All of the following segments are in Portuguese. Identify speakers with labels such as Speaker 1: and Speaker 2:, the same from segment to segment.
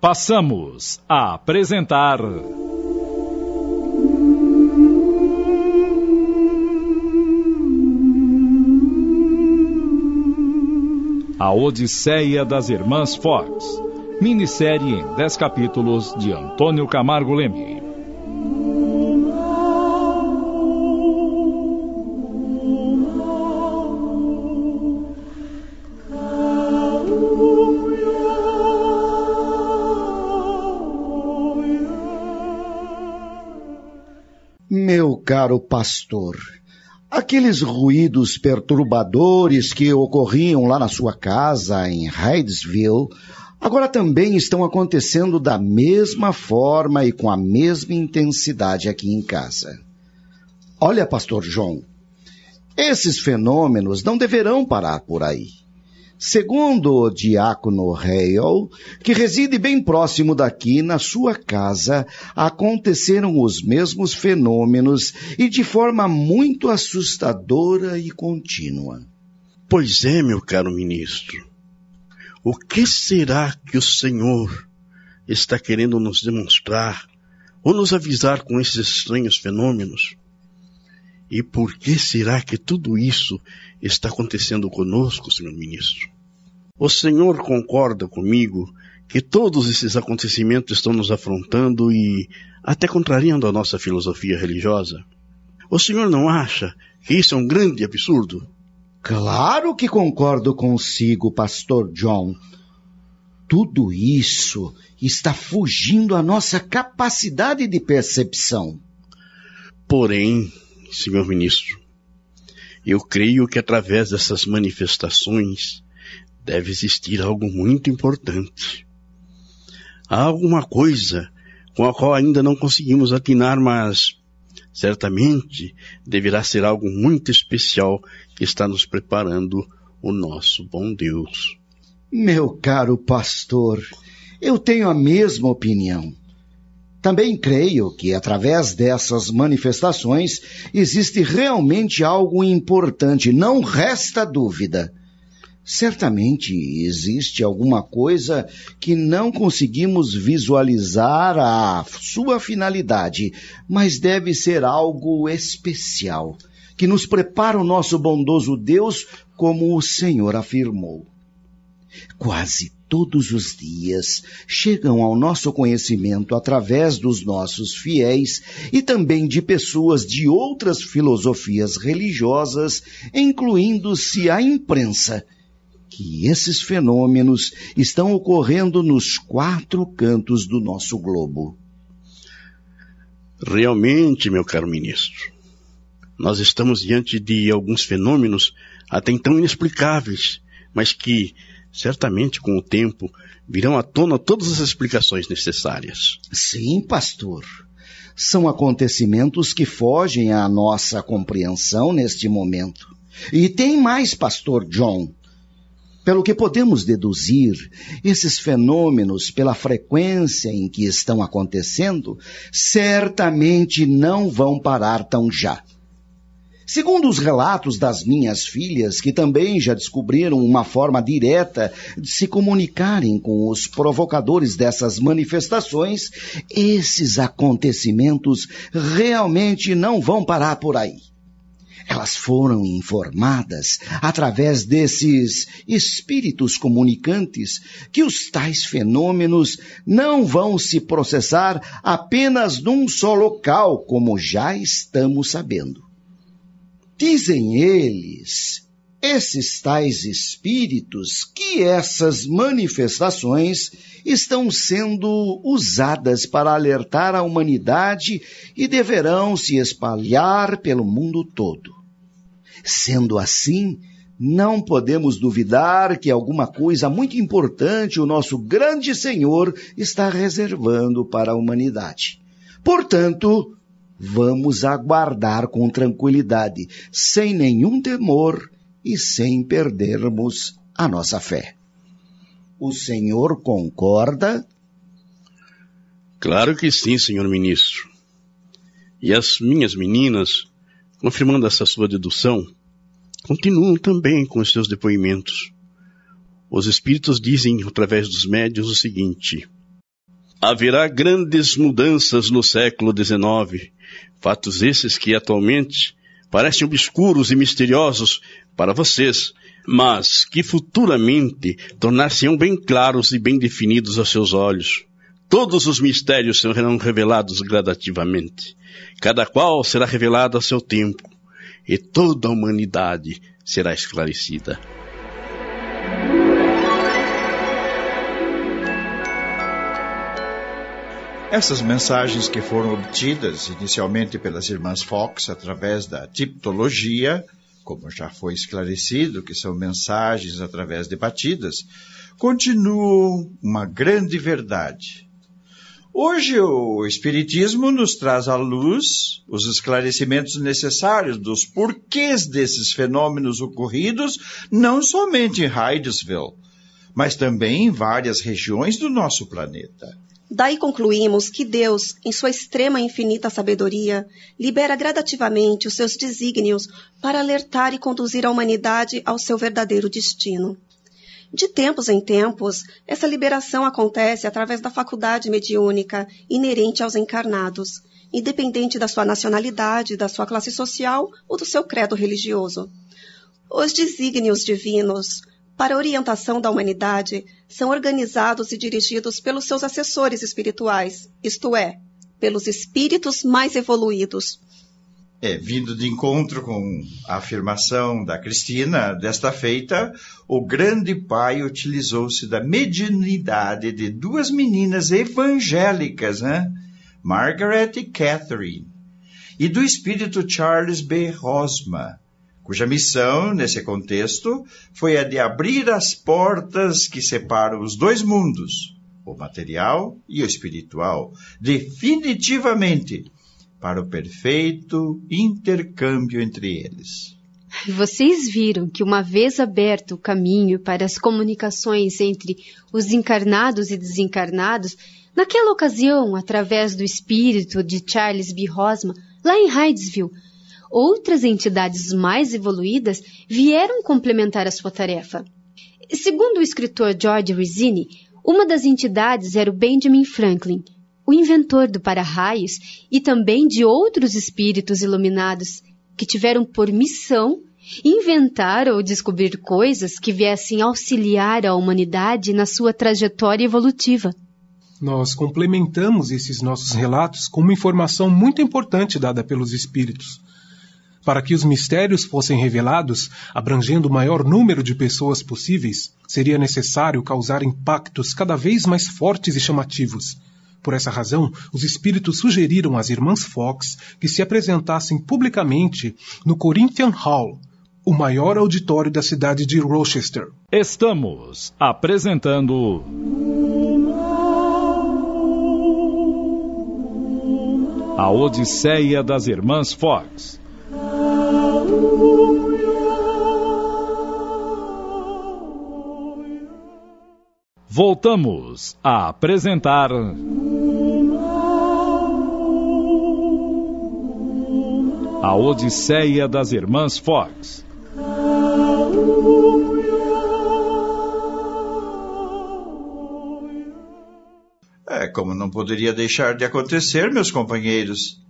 Speaker 1: Passamos a apresentar. A Odisseia das Irmãs Fox. Minissérie em 10 capítulos de Antônio Camargo Leme.
Speaker 2: Meu caro pastor, aqueles ruídos perturbadores que ocorriam lá na sua casa em Hydesville agora também estão acontecendo da mesma forma e com a mesma intensidade aqui em casa. Olha, pastor João, esses fenômenos não deverão parar por aí. Segundo o diácono Hale, que reside bem próximo daqui, na sua casa, aconteceram os mesmos fenômenos e de forma muito assustadora e contínua.
Speaker 3: Pois é, meu caro ministro. O que será que o Senhor está querendo nos demonstrar ou nos avisar com esses estranhos fenômenos? E por que será que tudo isso está acontecendo conosco, senhor ministro? O senhor concorda comigo que todos esses acontecimentos estão nos afrontando e até contrariando a nossa filosofia religiosa? O senhor não acha que isso é um grande absurdo?
Speaker 2: Claro que concordo consigo, pastor John. Tudo isso está fugindo à nossa capacidade de percepção.
Speaker 3: Porém, senhor ministro, eu creio que através dessas manifestações deve existir algo muito importante. Há alguma coisa com a qual ainda não conseguimos atinar, mas certamente deverá ser algo muito especial que está nos preparando o nosso bom Deus.
Speaker 2: Meu caro pastor, eu tenho a mesma opinião. Também creio que através dessas manifestações existe realmente algo importante, não resta dúvida. Certamente existe alguma coisa que não conseguimos visualizar a sua finalidade, mas deve ser algo especial, que nos prepara o nosso bondoso Deus, como o Senhor afirmou. Quase todos os dias chegam ao nosso conhecimento através dos nossos fiéis e também de pessoas de outras filosofias religiosas, incluindo-se a imprensa, que esses fenômenos estão ocorrendo nos quatro cantos do nosso globo.
Speaker 3: Realmente, meu caro ministro, nós estamos diante de alguns fenômenos até então inexplicáveis, mas que certamente com o tempo virão à tona todas as explicações necessárias.
Speaker 2: Sim, pastor. São acontecimentos que fogem à nossa compreensão neste momento. E tem mais, pastor John. Pelo que podemos deduzir, esses fenômenos, pela frequência em que estão acontecendo, certamente não vão parar tão já. Segundo os relatos das minhas filhas, que também já descobriram uma forma direta de se comunicarem com os provocadores dessas manifestações, esses acontecimentos realmente não vão parar por aí. Elas foram informadas através desses espíritos comunicantes que os tais fenômenos não vão se processar apenas num só local, como já estamos sabendo. Dizem eles, esses tais espíritos, que essas manifestações estão sendo usadas para alertar a humanidade e deverão se espalhar pelo mundo todo. Sendo assim, não podemos duvidar que alguma coisa muito importante o nosso grande Senhor está reservando para a humanidade. Portanto, vamos aguardar com tranquilidade, sem nenhum temor e sem perdermos a nossa fé. O senhor concorda?
Speaker 3: Claro que sim, senhor ministro. E as minhas meninas, confirmando essa sua dedução, continuam também com os seus depoimentos. Os espíritos dizem através dos médios o seguinte: haverá grandes mudanças no século XIX. Fatos esses que atualmente parecem obscuros e misteriosos para vocês, mas que futuramente tornar-se-ão bem claros e bem definidos aos seus olhos. Todos os mistérios serão revelados gradativamente. Cada qual será revelado a seu tempo, e toda a humanidade será esclarecida.
Speaker 4: Essas mensagens que foram obtidas inicialmente pelas irmãs Fox através da tipologia, como já foi esclarecido, que são mensagens através de batidas, continuam uma grande verdade. Hoje o Espiritismo nos traz à luz os esclarecimentos necessários dos porquês desses fenômenos ocorridos, não somente em Hydesville, mas também em várias regiões do nosso planeta.
Speaker 5: Daí concluímos que Deus, em sua extrema e infinita sabedoria, libera gradativamente os seus desígnios para alertar e conduzir a humanidade ao seu verdadeiro destino. De tempos em tempos, essa liberação acontece através da faculdade mediúnica inerente aos encarnados, independente da sua nacionalidade, da sua classe social ou do seu credo religioso. Os desígnios divinos, para orientação da humanidade, são organizados e dirigidos pelos seus assessores espirituais, isto é, pelos espíritos mais evoluídos.
Speaker 4: É, vindo de encontro com a afirmação da Cristina, desta feita, o grande pai utilizou-se da mediunidade de duas meninas evangélicas, né? Margaret e Catherine, e do espírito Charles B. Rosma, cuja missão, nesse contexto, foi a de abrir as portas que separam os dois mundos, o material e o espiritual, definitivamente, para o perfeito intercâmbio entre eles.
Speaker 6: Vocês viram que, uma vez aberto o caminho para as comunicações entre os encarnados e desencarnados, naquela ocasião, através do espírito de Charles B. Rosman, lá em Hydesville, outras entidades mais evoluídas vieram complementar a sua tarefa. Segundo o escritor George Rizzini, uma das entidades era o Benjamin Franklin, o inventor do para-raios e também de outros espíritos iluminados que tiveram por missão inventar ou descobrir coisas que viessem auxiliar a humanidade na sua trajetória evolutiva.
Speaker 7: Nós complementamos esses nossos relatos com uma informação muito importante dada pelos espíritos, para que os mistérios fossem revelados, abrangendo o maior número de pessoas possíveis, seria necessário causar impactos cada vez mais fortes e chamativos. Por essa razão, os espíritos sugeriram às irmãs Fox que se apresentassem publicamente no Corinthian Hall, o maior auditório da cidade de Rochester.
Speaker 1: Estamos apresentando. A Odisseia das Irmãs Fox Voltamos a apresentar. A Odisseia das Irmãs Fox.
Speaker 4: É, como não poderia deixar de acontecer, meus companheiros.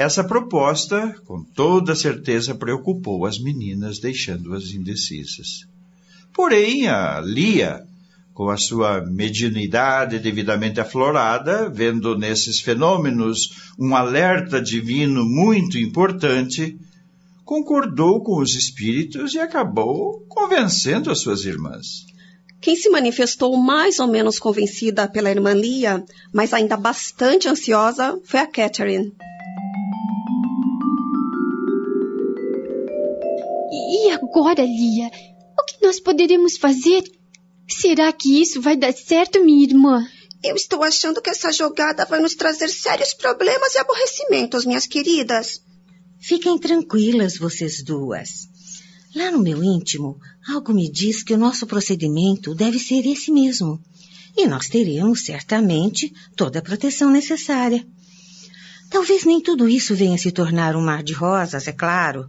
Speaker 4: Essa proposta, com toda certeza, preocupou as meninas, deixando-as indecisas. Porém, a Lia, com a sua mediunidade devidamente aflorada, vendo nesses fenômenos um alerta divino muito importante, concordou com os espíritos e acabou convencendo as suas irmãs.
Speaker 5: Quem se manifestou mais ou menos convencida pela irmã Lia, mas ainda bastante ansiosa, foi a Catherine.
Speaker 6: E agora, Lia? O que nós poderemos fazer? Será que isso vai dar certo, minha irmã?
Speaker 8: Eu estou achando que essa jogada vai nos trazer sérios problemas e aborrecimentos, minhas queridas.
Speaker 9: Fiquem tranquilas, vocês duas. Lá no meu íntimo, algo me diz que o nosso procedimento deve ser esse mesmo. E nós teremos, certamente, toda a proteção necessária. Talvez nem tudo isso venha se tornar um mar de rosas, é claro.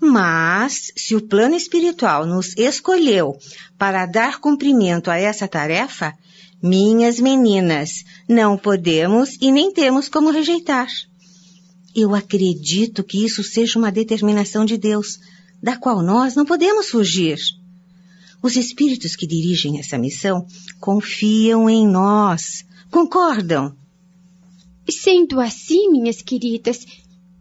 Speaker 9: Mas, se o plano espiritual nos escolheu para dar cumprimento a essa tarefa, Minhas meninas, não podemos e nem temos como rejeitar. Eu acredito que isso seja uma determinação de Deus, da qual nós não podemos fugir. Os espíritos que dirigem essa missão confiam em nós. Concordam?
Speaker 6: Sendo assim, minhas queridas,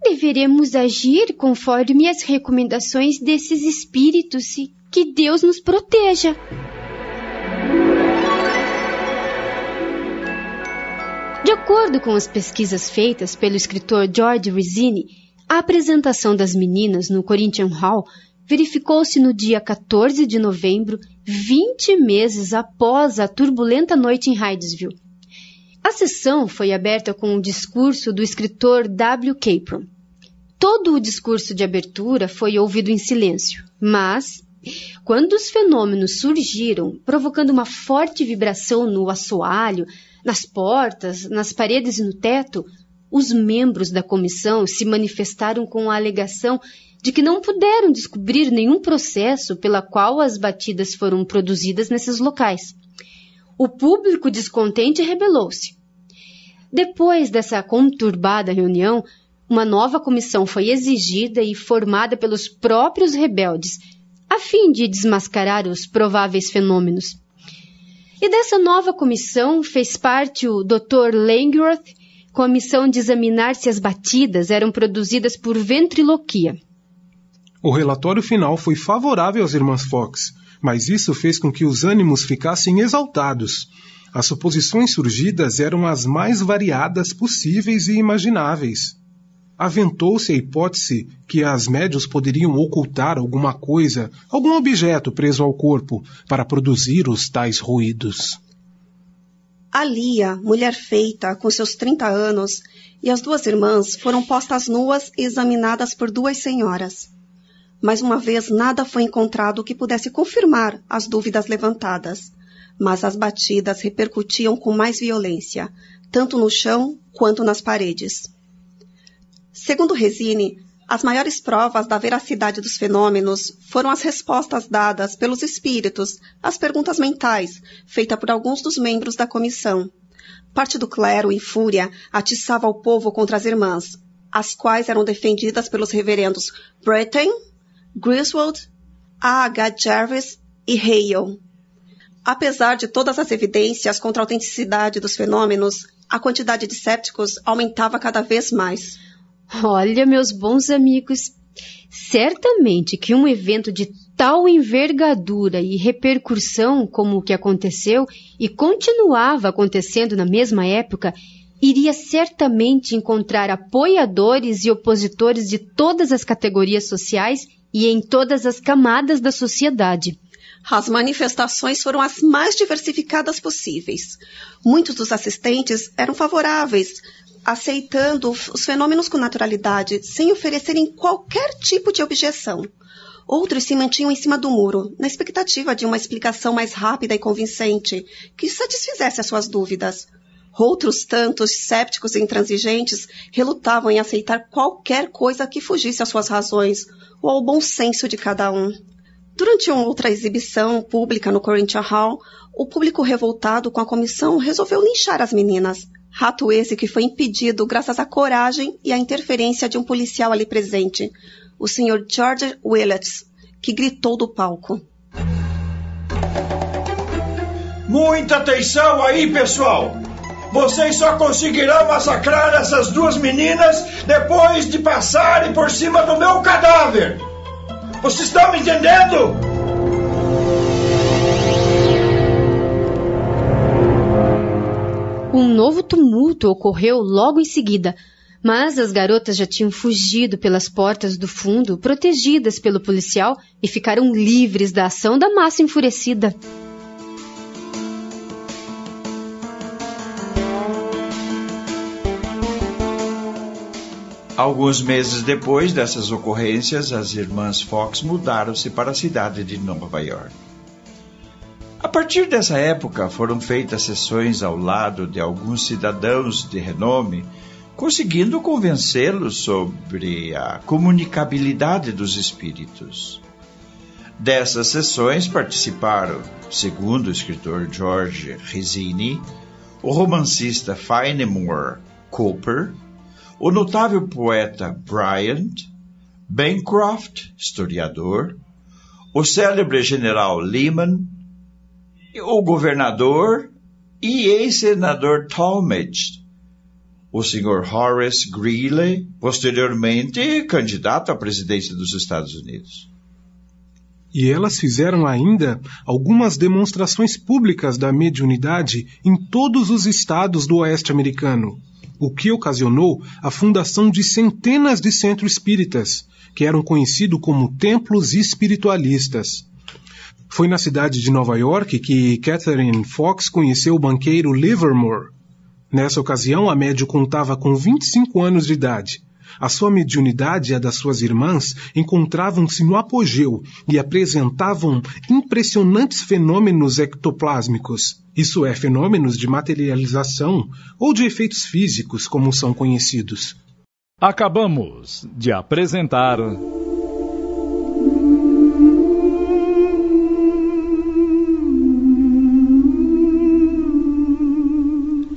Speaker 6: deveremos agir conforme as recomendações desses espíritos e que Deus nos proteja. De acordo com as pesquisas feitas pelo escritor George Rizzini, a apresentação das meninas no Corinthian Hall verificou-se no dia 14 de novembro, 20 meses após a turbulenta noite em Hydesville. A sessão foi aberta com o discurso do escritor W. Capron. Todo o discurso de abertura foi ouvido em silêncio, mas quando os fenômenos surgiram, provocando uma forte vibração no assoalho, nas portas, nas paredes e no teto, os membros da comissão se manifestaram com a alegação de que não puderam descobrir nenhum processo pela qual as batidas foram produzidas nesses locais. O público descontente rebelou-se. Depois dessa conturbada reunião, uma nova comissão foi exigida e formada pelos próprios rebeldes, a fim de desmascarar os prováveis fenômenos. E dessa nova comissão fez parte o Dr. Langworth, com a missão de examinar se as batidas eram produzidas por ventriloquia.
Speaker 7: O relatório final foi favorável às irmãs Fox, mas isso fez com que os ânimos ficassem exaltados. As suposições surgidas eram as mais variadas possíveis e imagináveis. Aventou-se a hipótese que as médios poderiam ocultar alguma coisa, algum objeto preso ao corpo, para produzir os tais ruídos.
Speaker 5: A Lia, mulher feita, com seus 30 anos, e as duas irmãs foram postas nuas e examinadas por duas senhoras. Mais uma vez, nada foi encontrado que pudesse confirmar as dúvidas levantadas, mas as batidas repercutiam com mais violência, tanto no chão quanto nas paredes. Segundo Resine, as maiores provas da veracidade dos fenômenos foram as respostas dadas pelos espíritos às perguntas mentais feitas por alguns dos membros da comissão. Parte do clero, em fúria, atiçava o povo contra as irmãs, as quais eram defendidas pelos reverendos Breton, Griswold, A. H. Jarvis e Hale. Apesar de todas as evidências contra a autenticidade dos fenômenos, a quantidade de sépticos aumentava cada vez mais.
Speaker 6: Olha, meus bons amigos, certamente que um evento de tal envergadura e repercussão como o que aconteceu e continuava acontecendo na mesma época iria certamente encontrar apoiadores e opositores de todas as categorias sociais e em todas as camadas da sociedade.
Speaker 5: As manifestações foram as mais diversificadas possíveis. Muitos dos assistentes eram favoráveis, aceitando os fenômenos com naturalidade, sem oferecerem qualquer tipo de objeção. Outros se mantinham em cima do muro, na expectativa de uma explicação mais rápida e convincente, que satisfizesse as suas dúvidas. Outros tantos, sépticos e intransigentes, relutavam em aceitar qualquer coisa que fugisse às suas razões ou ao bom senso de cada um. Durante uma outra exibição pública no Corinthian Hall, o público revoltado com a comissão resolveu linchar as meninas. Rato esse que foi impedido graças à coragem e à interferência de um policial ali presente, o Sr. George Willets, que gritou do palco.
Speaker 4: Muita atenção aí, pessoal! Vocês só conseguirão massacrar essas duas meninas depois de passarem por cima do meu cadáver! Vocês estão me entendendo?
Speaker 6: Um novo tumulto ocorreu logo em seguida, mas as garotas já tinham fugido pelas portas do fundo, protegidas pelo policial, e ficaram livres da ação da massa enfurecida.
Speaker 4: Alguns meses depois dessas ocorrências, as irmãs Fox mudaram-se para a cidade de Nova York. A partir dessa época, foram feitas sessões ao lado de alguns cidadãos de renome, conseguindo convencê-los sobre a comunicabilidade dos espíritos. Dessas sessões participaram, segundo o escritor George Rizzini, o romancista Fenimore Cooper, o notável poeta Bryant, Bancroft, historiador, o célebre general Lehman, o governador e ex-senador Talmadge, o senhor Horace Greeley, posteriormente candidato à presidência dos Estados Unidos.
Speaker 7: E elas fizeram ainda algumas demonstrações públicas da mediunidade em todos os estados do oeste americano, o que ocasionou a fundação de centenas de centros espíritas, que eram conhecidos como templos espiritualistas. Foi na cidade de Nova York que Catherine Fox conheceu o banqueiro Livermore. Nessa ocasião, a médio contava com 25 anos de idade a sua mediunidade e a das suas irmãs encontravam-se no apogeu e apresentavam impressionantes fenômenos ectoplásmicos, isso é, fenômenos de materialização ou de efeitos físicos, como são conhecidos.
Speaker 1: Acabamos de apresentar.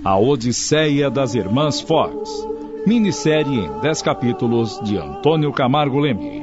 Speaker 1: A Odisseia das Irmãs Fox Minissérie em 10 capítulos de Antônio Camargo Leme.